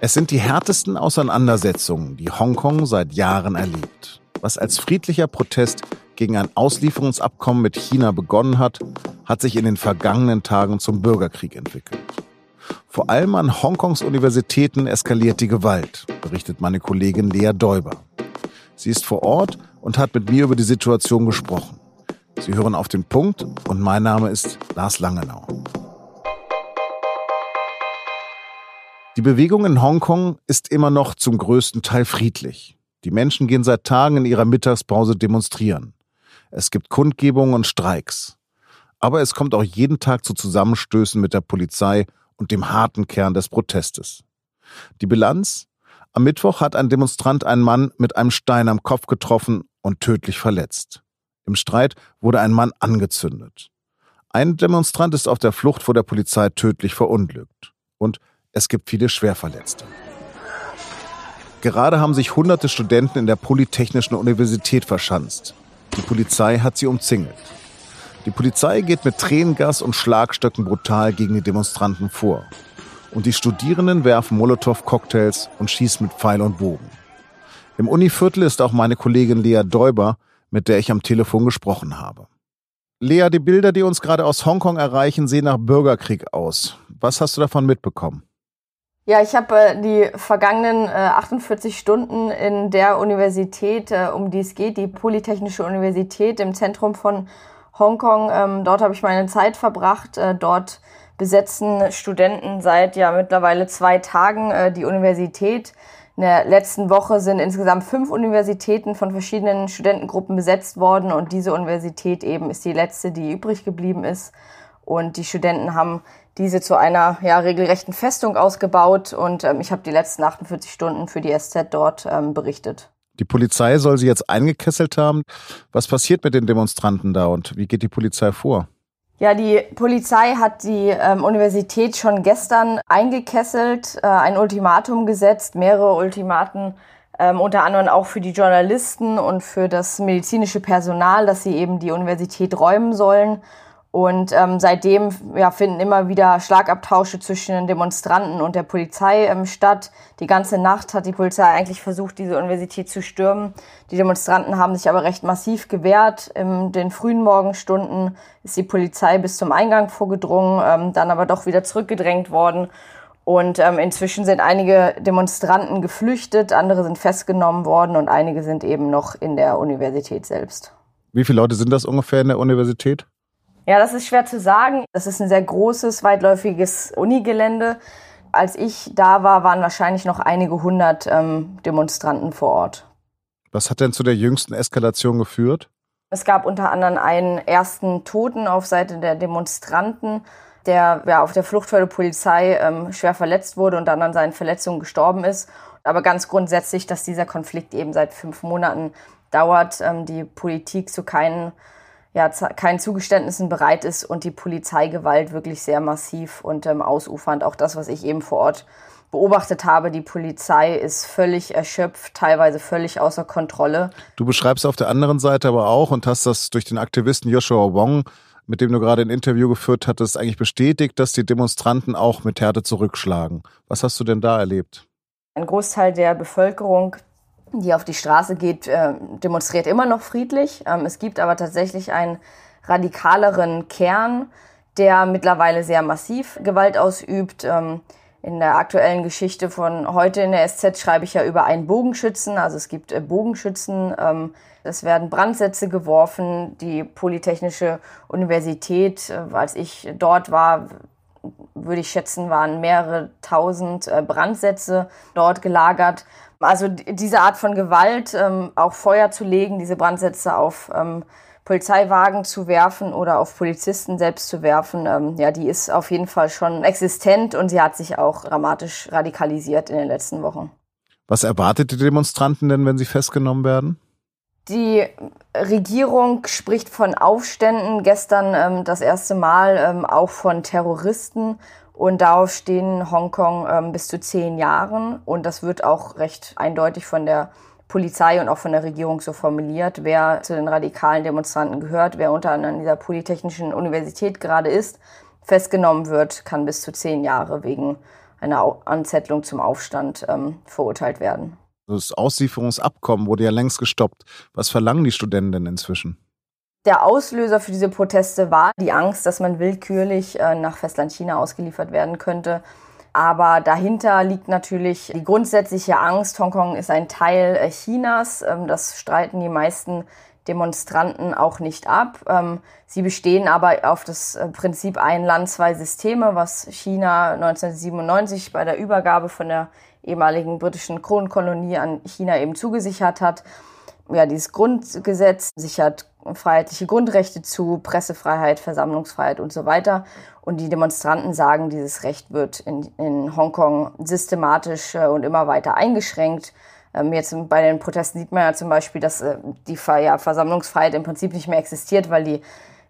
Es sind die härtesten Auseinandersetzungen, die Hongkong seit Jahren erlebt. Was als friedlicher Protest gegen ein Auslieferungsabkommen mit China begonnen hat, hat sich in den vergangenen Tagen zum Bürgerkrieg entwickelt. Vor allem an Hongkongs Universitäten eskaliert die Gewalt, berichtet meine Kollegin Lea Däuber. Sie ist vor Ort und hat mit mir über die Situation gesprochen. Sie hören auf den Punkt und mein Name ist Lars Langenau. Die Bewegung in Hongkong ist immer noch zum größten Teil friedlich. Die Menschen gehen seit Tagen in ihrer Mittagspause demonstrieren. Es gibt Kundgebungen und Streiks. Aber es kommt auch jeden Tag zu Zusammenstößen mit der Polizei und dem harten Kern des Protestes. Die Bilanz? Am Mittwoch hat ein Demonstrant einen Mann mit einem Stein am Kopf getroffen und tödlich verletzt. Im Streit wurde ein Mann angezündet. Ein Demonstrant ist auf der Flucht vor der Polizei tödlich verunglückt. Und es gibt viele Schwerverletzte. Gerade haben sich hunderte Studenten in der Polytechnischen Universität verschanzt. Die Polizei hat sie umzingelt. Die Polizei geht mit Tränengas und Schlagstöcken brutal gegen die Demonstranten vor. Und die Studierenden werfen Molotow-Cocktails und schießen mit Pfeil und Bogen. Im Univiertel ist auch meine Kollegin Lea Däuber, mit der ich am Telefon gesprochen habe. Lea, die Bilder, die uns gerade aus Hongkong erreichen, sehen nach Bürgerkrieg aus. Was hast du davon mitbekommen? Ja, ich habe äh, die vergangenen äh, 48 Stunden in der Universität, äh, um die es geht, die Polytechnische Universität im Zentrum von Hongkong. Ähm, dort habe ich meine Zeit verbracht. Äh, dort besetzen Studenten seit ja mittlerweile zwei Tagen äh, die Universität. In der letzten Woche sind insgesamt fünf Universitäten von verschiedenen Studentengruppen besetzt worden und diese Universität eben ist die letzte, die übrig geblieben ist. Und die Studenten haben diese zu einer ja, regelrechten Festung ausgebaut und ähm, ich habe die letzten 48 Stunden für die SZ dort ähm, berichtet. Die Polizei soll sie jetzt eingekesselt haben. Was passiert mit den Demonstranten da und wie geht die Polizei vor? Ja, die Polizei hat die ähm, Universität schon gestern eingekesselt, äh, ein Ultimatum gesetzt, mehrere Ultimaten, ähm, unter anderem auch für die Journalisten und für das medizinische Personal, dass sie eben die Universität räumen sollen. Und ähm, seitdem ja, finden immer wieder Schlagabtausche zwischen den Demonstranten und der Polizei ähm, statt. Die ganze Nacht hat die Polizei eigentlich versucht, diese Universität zu stürmen. Die Demonstranten haben sich aber recht massiv gewehrt. In den frühen Morgenstunden ist die Polizei bis zum Eingang vorgedrungen, ähm, dann aber doch wieder zurückgedrängt worden. Und ähm, inzwischen sind einige Demonstranten geflüchtet, andere sind festgenommen worden und einige sind eben noch in der Universität selbst. Wie viele Leute sind das ungefähr in der Universität? Ja, das ist schwer zu sagen. Das ist ein sehr großes, weitläufiges Unigelände. Als ich da war, waren wahrscheinlich noch einige hundert ähm, Demonstranten vor Ort. Was hat denn zu der jüngsten Eskalation geführt? Es gab unter anderem einen ersten Toten auf Seite der Demonstranten, der ja, auf der Flucht vor der Polizei ähm, schwer verletzt wurde und dann an seinen Verletzungen gestorben ist. Aber ganz grundsätzlich, dass dieser Konflikt eben seit fünf Monaten dauert, ähm, die Politik zu keinen ja, keinen Zugeständnissen bereit ist und die Polizeigewalt wirklich sehr massiv und ähm, ausufernd. Auch das, was ich eben vor Ort beobachtet habe, die Polizei ist völlig erschöpft, teilweise völlig außer Kontrolle. Du beschreibst auf der anderen Seite aber auch und hast das durch den Aktivisten Joshua Wong, mit dem du gerade ein Interview geführt hattest, eigentlich bestätigt, dass die Demonstranten auch mit Härte zurückschlagen. Was hast du denn da erlebt? Ein Großteil der Bevölkerung die auf die Straße geht, äh, demonstriert immer noch friedlich. Ähm, es gibt aber tatsächlich einen radikaleren Kern, der mittlerweile sehr massiv Gewalt ausübt. Ähm, in der aktuellen Geschichte von heute in der SZ schreibe ich ja über einen Bogenschützen. Also es gibt äh, Bogenschützen. Ähm, es werden Brandsätze geworfen. Die Polytechnische Universität, äh, als ich dort war, würde ich schätzen, waren mehrere tausend Brandsätze dort gelagert. Also diese Art von Gewalt, ähm, auch Feuer zu legen, diese Brandsätze auf ähm, Polizeiwagen zu werfen oder auf Polizisten selbst zu werfen, ähm, ja, die ist auf jeden Fall schon existent und sie hat sich auch dramatisch radikalisiert in den letzten Wochen. Was erwartet die Demonstranten denn, wenn sie festgenommen werden? Die Regierung spricht von Aufständen, gestern ähm, das erste Mal ähm, auch von Terroristen. Und darauf stehen Hongkong ähm, bis zu zehn Jahren. Und das wird auch recht eindeutig von der Polizei und auch von der Regierung so formuliert, wer zu den radikalen Demonstranten gehört, wer unter anderem dieser Polytechnischen Universität gerade ist, festgenommen wird, kann bis zu zehn Jahre wegen einer Anzettlung zum Aufstand ähm, verurteilt werden. Das Auslieferungsabkommen wurde ja längst gestoppt. Was verlangen die Studenten denn inzwischen? Der Auslöser für diese Proteste war die Angst, dass man willkürlich äh, nach Festland China ausgeliefert werden könnte. Aber dahinter liegt natürlich die grundsätzliche Angst. Hongkong ist ein Teil äh, Chinas. Ähm, das streiten die meisten Demonstranten auch nicht ab. Ähm, sie bestehen aber auf das äh, Prinzip ein Land, zwei Systeme, was China 1997 bei der Übergabe von der ehemaligen britischen Kronkolonie an China eben zugesichert hat. Ja, dieses Grundgesetz sichert freiheitliche Grundrechte zu, Pressefreiheit, Versammlungsfreiheit und so weiter. Und die Demonstranten sagen, dieses Recht wird in, in Hongkong systematisch äh, und immer weiter eingeschränkt. Ähm, jetzt bei den Protesten sieht man ja zum Beispiel, dass äh, die Versammlungsfreiheit im Prinzip nicht mehr existiert, weil die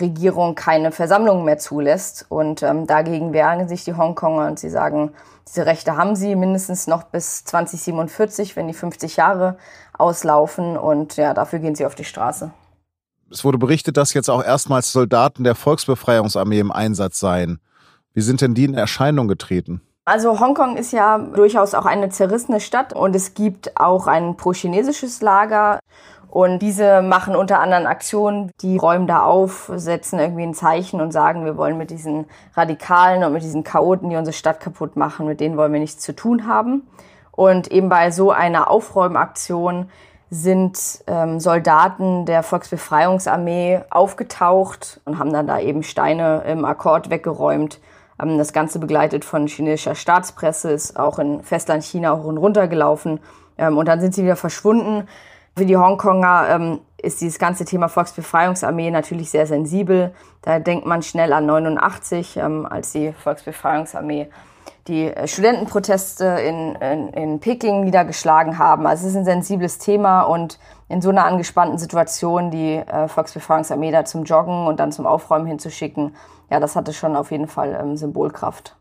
Regierung keine Versammlungen mehr zulässt. Und ähm, dagegen wehren sich die Hongkonger und sie sagen, diese Rechte haben sie mindestens noch bis 2047, wenn die 50 Jahre auslaufen. Und ja, dafür gehen sie auf die Straße. Es wurde berichtet, dass jetzt auch erstmals Soldaten der Volksbefreiungsarmee im Einsatz seien. Wie sind denn die in Erscheinung getreten? Also Hongkong ist ja durchaus auch eine zerrissene Stadt und es gibt auch ein pro-chinesisches Lager. Und diese machen unter anderem Aktionen, die räumen da auf, setzen irgendwie ein Zeichen und sagen, wir wollen mit diesen Radikalen und mit diesen Chaoten, die unsere Stadt kaputt machen, mit denen wollen wir nichts zu tun haben. Und eben bei so einer Aufräumaktion sind ähm, Soldaten der Volksbefreiungsarmee aufgetaucht und haben dann da eben Steine im Akkord weggeräumt ähm, das Ganze begleitet von chinesischer Staatspresse, ist auch in Festland China hoch und runter gelaufen. Ähm, und dann sind sie wieder verschwunden. Für die Hongkonger ähm, ist dieses ganze Thema Volksbefreiungsarmee natürlich sehr sensibel. Da denkt man schnell an 89, als die Volksbefreiungsarmee die äh, Studentenproteste in, in, in Peking niedergeschlagen haben. Also es ist ein sensibles Thema und in so einer angespannten Situation die äh, Volksbefreiungsarmee da zum Joggen und dann zum Aufräumen hinzuschicken, ja, das hatte schon auf jeden Fall ähm, Symbolkraft.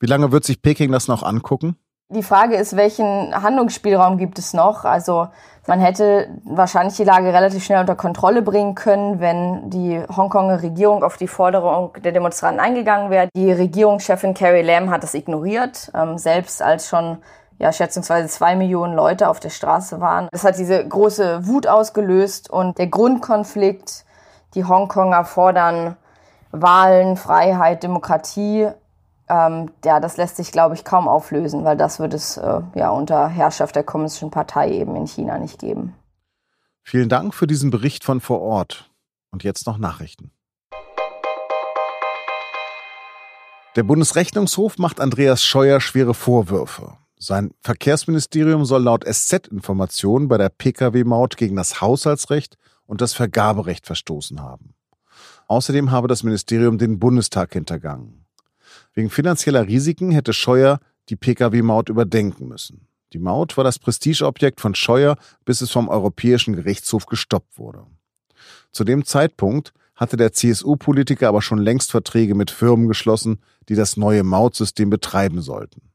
Wie lange wird sich Peking das noch angucken? Die Frage ist, welchen Handlungsspielraum gibt es noch? Also man hätte wahrscheinlich die Lage relativ schnell unter Kontrolle bringen können, wenn die Hongkonger Regierung auf die Forderung der Demonstranten eingegangen wäre. Die Regierungschefin Carrie Lam hat das ignoriert, ähm, selbst als schon ja, schätzungsweise zwei Millionen Leute auf der Straße waren. Das hat diese große Wut ausgelöst und der Grundkonflikt, die Hongkonger fordern Wahlen, Freiheit, Demokratie, ähm, ja, das lässt sich, glaube ich, kaum auflösen, weil das wird es äh, ja unter Herrschaft der Kommunistischen Partei eben in China nicht geben. Vielen Dank für diesen Bericht von vor Ort. Und jetzt noch Nachrichten. Der Bundesrechnungshof macht Andreas Scheuer schwere Vorwürfe. Sein Verkehrsministerium soll laut SZ-Informationen bei der Pkw-Maut gegen das Haushaltsrecht und das Vergaberecht verstoßen haben. Außerdem habe das Ministerium den Bundestag hintergangen. Wegen finanzieller Risiken hätte Scheuer die Pkw-Maut überdenken müssen. Die Maut war das Prestigeobjekt von Scheuer, bis es vom Europäischen Gerichtshof gestoppt wurde. Zu dem Zeitpunkt hatte der CSU-Politiker aber schon längst Verträge mit Firmen geschlossen, die das neue Mautsystem betreiben sollten.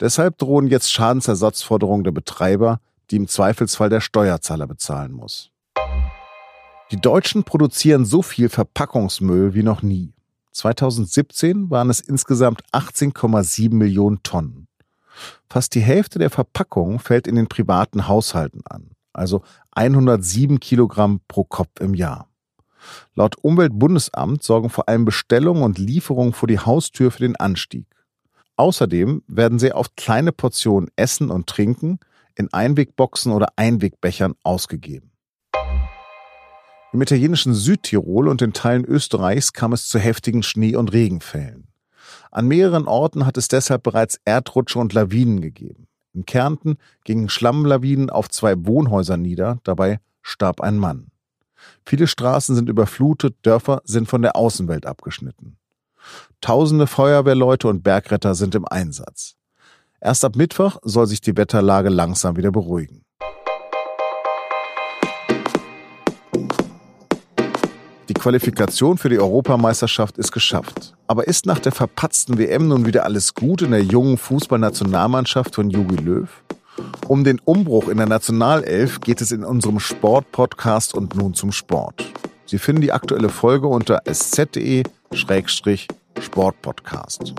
Deshalb drohen jetzt Schadensersatzforderungen der Betreiber, die im Zweifelsfall der Steuerzahler bezahlen muss. Die Deutschen produzieren so viel Verpackungsmüll wie noch nie. 2017 waren es insgesamt 18,7 Millionen Tonnen. Fast die Hälfte der Verpackung fällt in den privaten Haushalten an, also 107 Kilogramm pro Kopf im Jahr. Laut Umweltbundesamt sorgen vor allem Bestellungen und Lieferungen vor die Haustür für den Anstieg. Außerdem werden sehr oft kleine Portionen Essen und Trinken in Einwegboxen oder Einwegbechern ausgegeben. Im italienischen Südtirol und in Teilen Österreichs kam es zu heftigen Schnee- und Regenfällen. An mehreren Orten hat es deshalb bereits Erdrutsche und Lawinen gegeben. In Kärnten gingen Schlammlawinen auf zwei Wohnhäuser nieder, dabei starb ein Mann. Viele Straßen sind überflutet, Dörfer sind von der Außenwelt abgeschnitten. Tausende Feuerwehrleute und Bergretter sind im Einsatz. Erst ab Mittwoch soll sich die Wetterlage langsam wieder beruhigen. Die Qualifikation für die Europameisterschaft ist geschafft. Aber ist nach der verpatzten WM nun wieder alles gut in der jungen Fußballnationalmannschaft von Jogi Löw? Um den Umbruch in der Nationalelf geht es in unserem Sport-Podcast und nun zum Sport. Sie finden die aktuelle Folge unter sz.de-sportpodcast.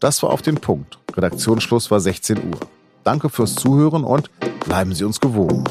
Das war auf den Punkt. Redaktionsschluss war 16 Uhr. Danke fürs Zuhören und bleiben Sie uns gewogen.